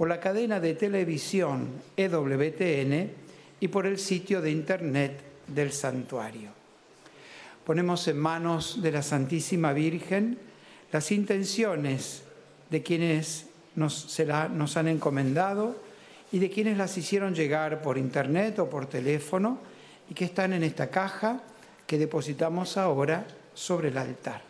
por la cadena de televisión EWTN y por el sitio de internet del santuario. Ponemos en manos de la Santísima Virgen las intenciones de quienes nos, nos han encomendado y de quienes las hicieron llegar por internet o por teléfono y que están en esta caja que depositamos ahora sobre el altar.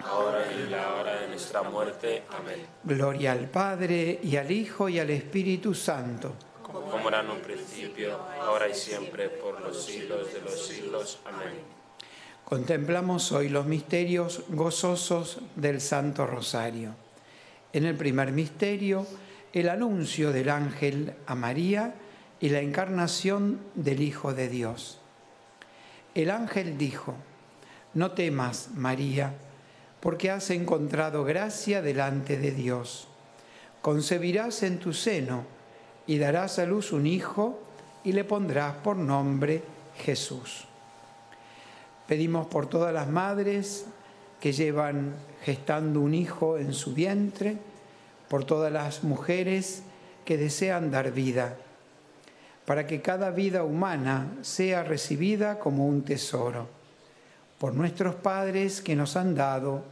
ahora y en la hora de nuestra muerte. Amén. Gloria al Padre, y al Hijo, y al Espíritu Santo. Como era en un principio, ahora y siempre, por los siglos de los siglos. Amén. Contemplamos hoy los misterios gozosos del Santo Rosario. En el primer misterio, el anuncio del ángel a María y la encarnación del Hijo de Dios. El ángel dijo, no temas, María, porque has encontrado gracia delante de Dios. Concebirás en tu seno y darás a luz un hijo y le pondrás por nombre Jesús. Pedimos por todas las madres que llevan gestando un hijo en su vientre, por todas las mujeres que desean dar vida, para que cada vida humana sea recibida como un tesoro, por nuestros padres que nos han dado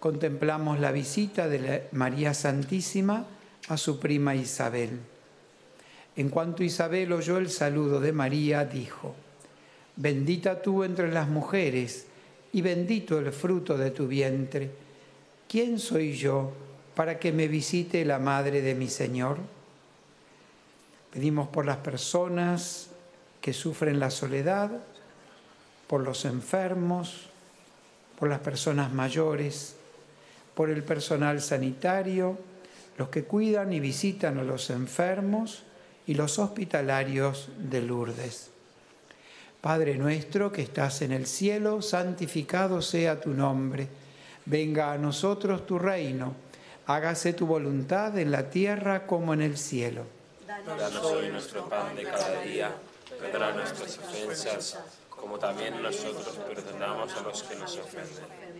contemplamos la visita de María Santísima a su prima Isabel. En cuanto Isabel oyó el saludo de María, dijo, Bendita tú entre las mujeres y bendito el fruto de tu vientre. ¿Quién soy yo para que me visite la madre de mi Señor? Pedimos por las personas que sufren la soledad, por los enfermos, por las personas mayores, por el personal sanitario, los que cuidan y visitan a los enfermos y los hospitalarios de Lourdes. Padre nuestro que estás en el cielo, santificado sea tu nombre. Venga a nosotros tu reino. Hágase tu voluntad en la tierra como en el cielo. Danos hoy nuestro pan de cada día. Perdona nuestras ofensas, como también nosotros perdonamos a los que nos ofenden.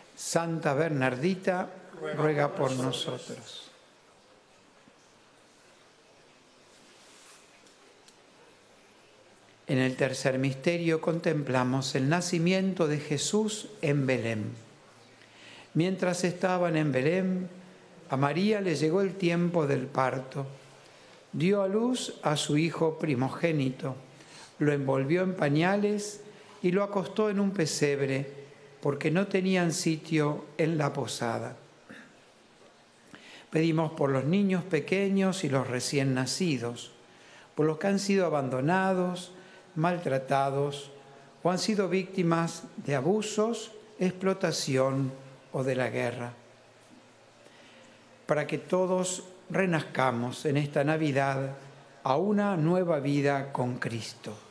Santa Bernardita, ruega por nosotros. En el tercer misterio contemplamos el nacimiento de Jesús en Belén. Mientras estaban en Belén, a María le llegó el tiempo del parto. Dio a luz a su hijo primogénito, lo envolvió en pañales y lo acostó en un pesebre, porque no tenían sitio en la posada. Pedimos por los niños pequeños y los recién nacidos, por los que han sido abandonados, maltratados o han sido víctimas de abusos, explotación o de la guerra. Para que todos renazcamos en esta Navidad a una nueva vida con Cristo.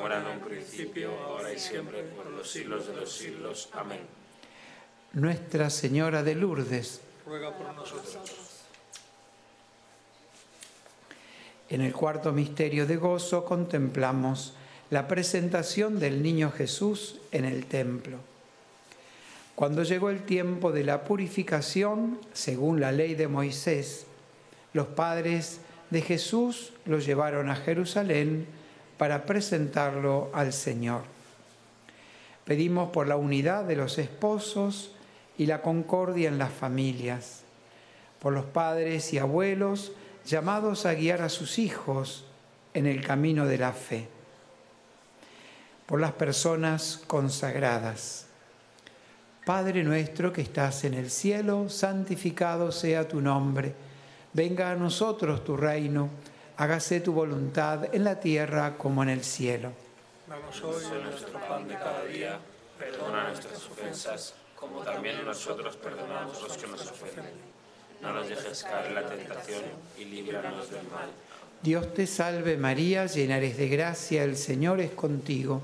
Como era en un principio, ahora y siempre, por los siglos de los siglos. Amén. Nuestra Señora de Lourdes, ruega por nosotros. En el cuarto misterio de gozo contemplamos la presentación del niño Jesús en el templo. Cuando llegó el tiempo de la purificación, según la ley de Moisés, los padres de Jesús lo llevaron a Jerusalén para presentarlo al Señor. Pedimos por la unidad de los esposos y la concordia en las familias, por los padres y abuelos llamados a guiar a sus hijos en el camino de la fe, por las personas consagradas. Padre nuestro que estás en el cielo, santificado sea tu nombre, venga a nosotros tu reino, hágase tu voluntad en la tierra como en el cielo. Danos hoy nuestro pan de cada día, perdona nuestras ofensas, como también nosotros perdonamos los que nos ofenden no nos dejes caer en la tentación y líbranos del mal. Dios te salve María, llena eres de gracia, el Señor es contigo.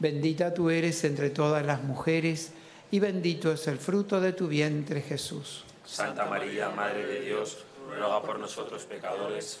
Bendita tú eres entre todas las mujeres y bendito es el fruto de tu vientre Jesús. Santa María, Madre de Dios, ruega por nosotros pecadores,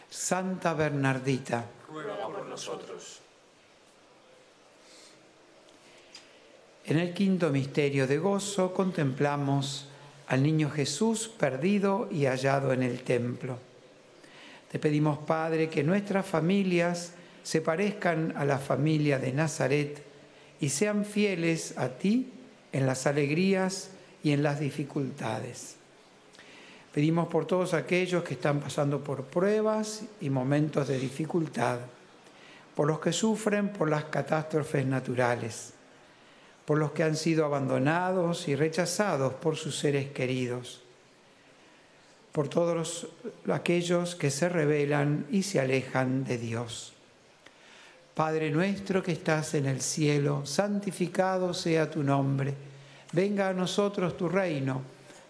Santa Bernardita, ruega por nosotros. En el quinto misterio de gozo contemplamos al niño Jesús perdido y hallado en el templo. Te pedimos, Padre, que nuestras familias se parezcan a la familia de Nazaret y sean fieles a ti en las alegrías y en las dificultades. Pedimos por todos aquellos que están pasando por pruebas y momentos de dificultad, por los que sufren por las catástrofes naturales, por los que han sido abandonados y rechazados por sus seres queridos, por todos aquellos que se rebelan y se alejan de Dios. Padre nuestro que estás en el cielo, santificado sea tu nombre, venga a nosotros tu reino,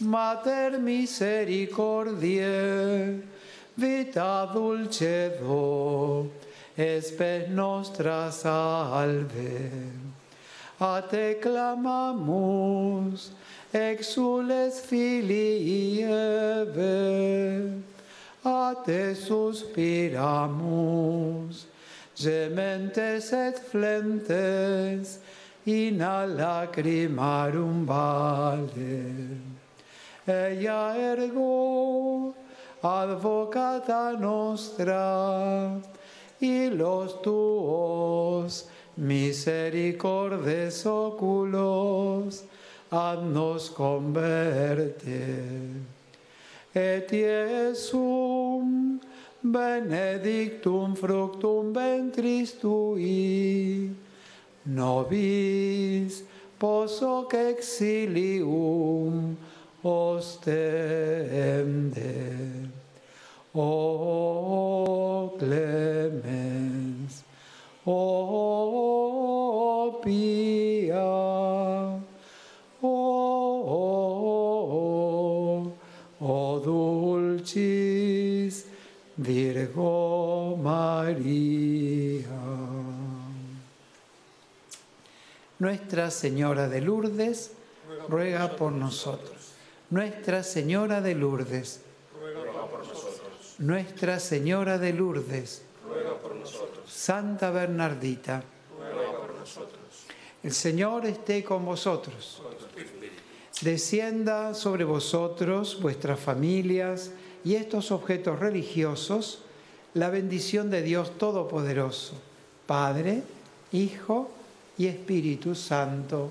Mater misericordiae, vita dulcedo, espes nostra salve. a te clamamus, exules filii Eve, a te suspiramus, gementes et flentes, in a lacrimarum vale. Ella ergo, advocata nostra, y los tuos misericordes oculos, haznos converte. Et Iesum benedictum fructum ventris tui, nobis posoc exilium ostende. O clemens, o pia, o, o dulcis Virgo María. Nuestra Señora de Lourdes ruega por nosotros. Nuestra Señora de Lourdes ruega por nosotros. Nuestra Señora de Lourdes, Ruega por nosotros. Santa Bernardita, Ruega por nosotros. el Señor esté con vosotros. Descienda sobre vosotros, vuestras familias y estos objetos religiosos la bendición de Dios Todopoderoso, Padre, Hijo y Espíritu Santo.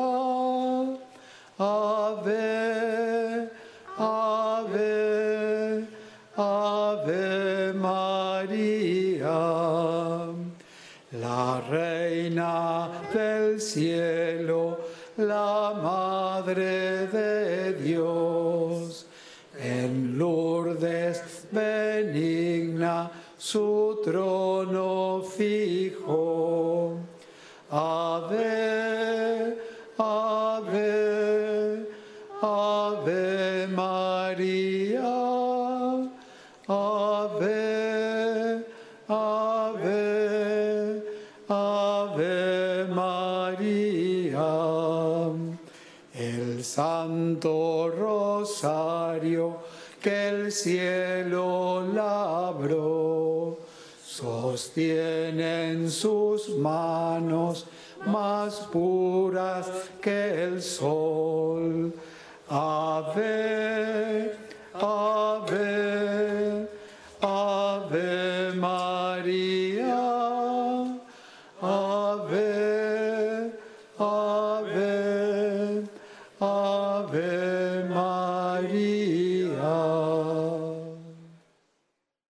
Cielo, la madre de Dios, en Lourdes benigna su trono fijo. Ave, Santo Rosario que el cielo labró, sostiene en sus manos más puras que el sol. Ave,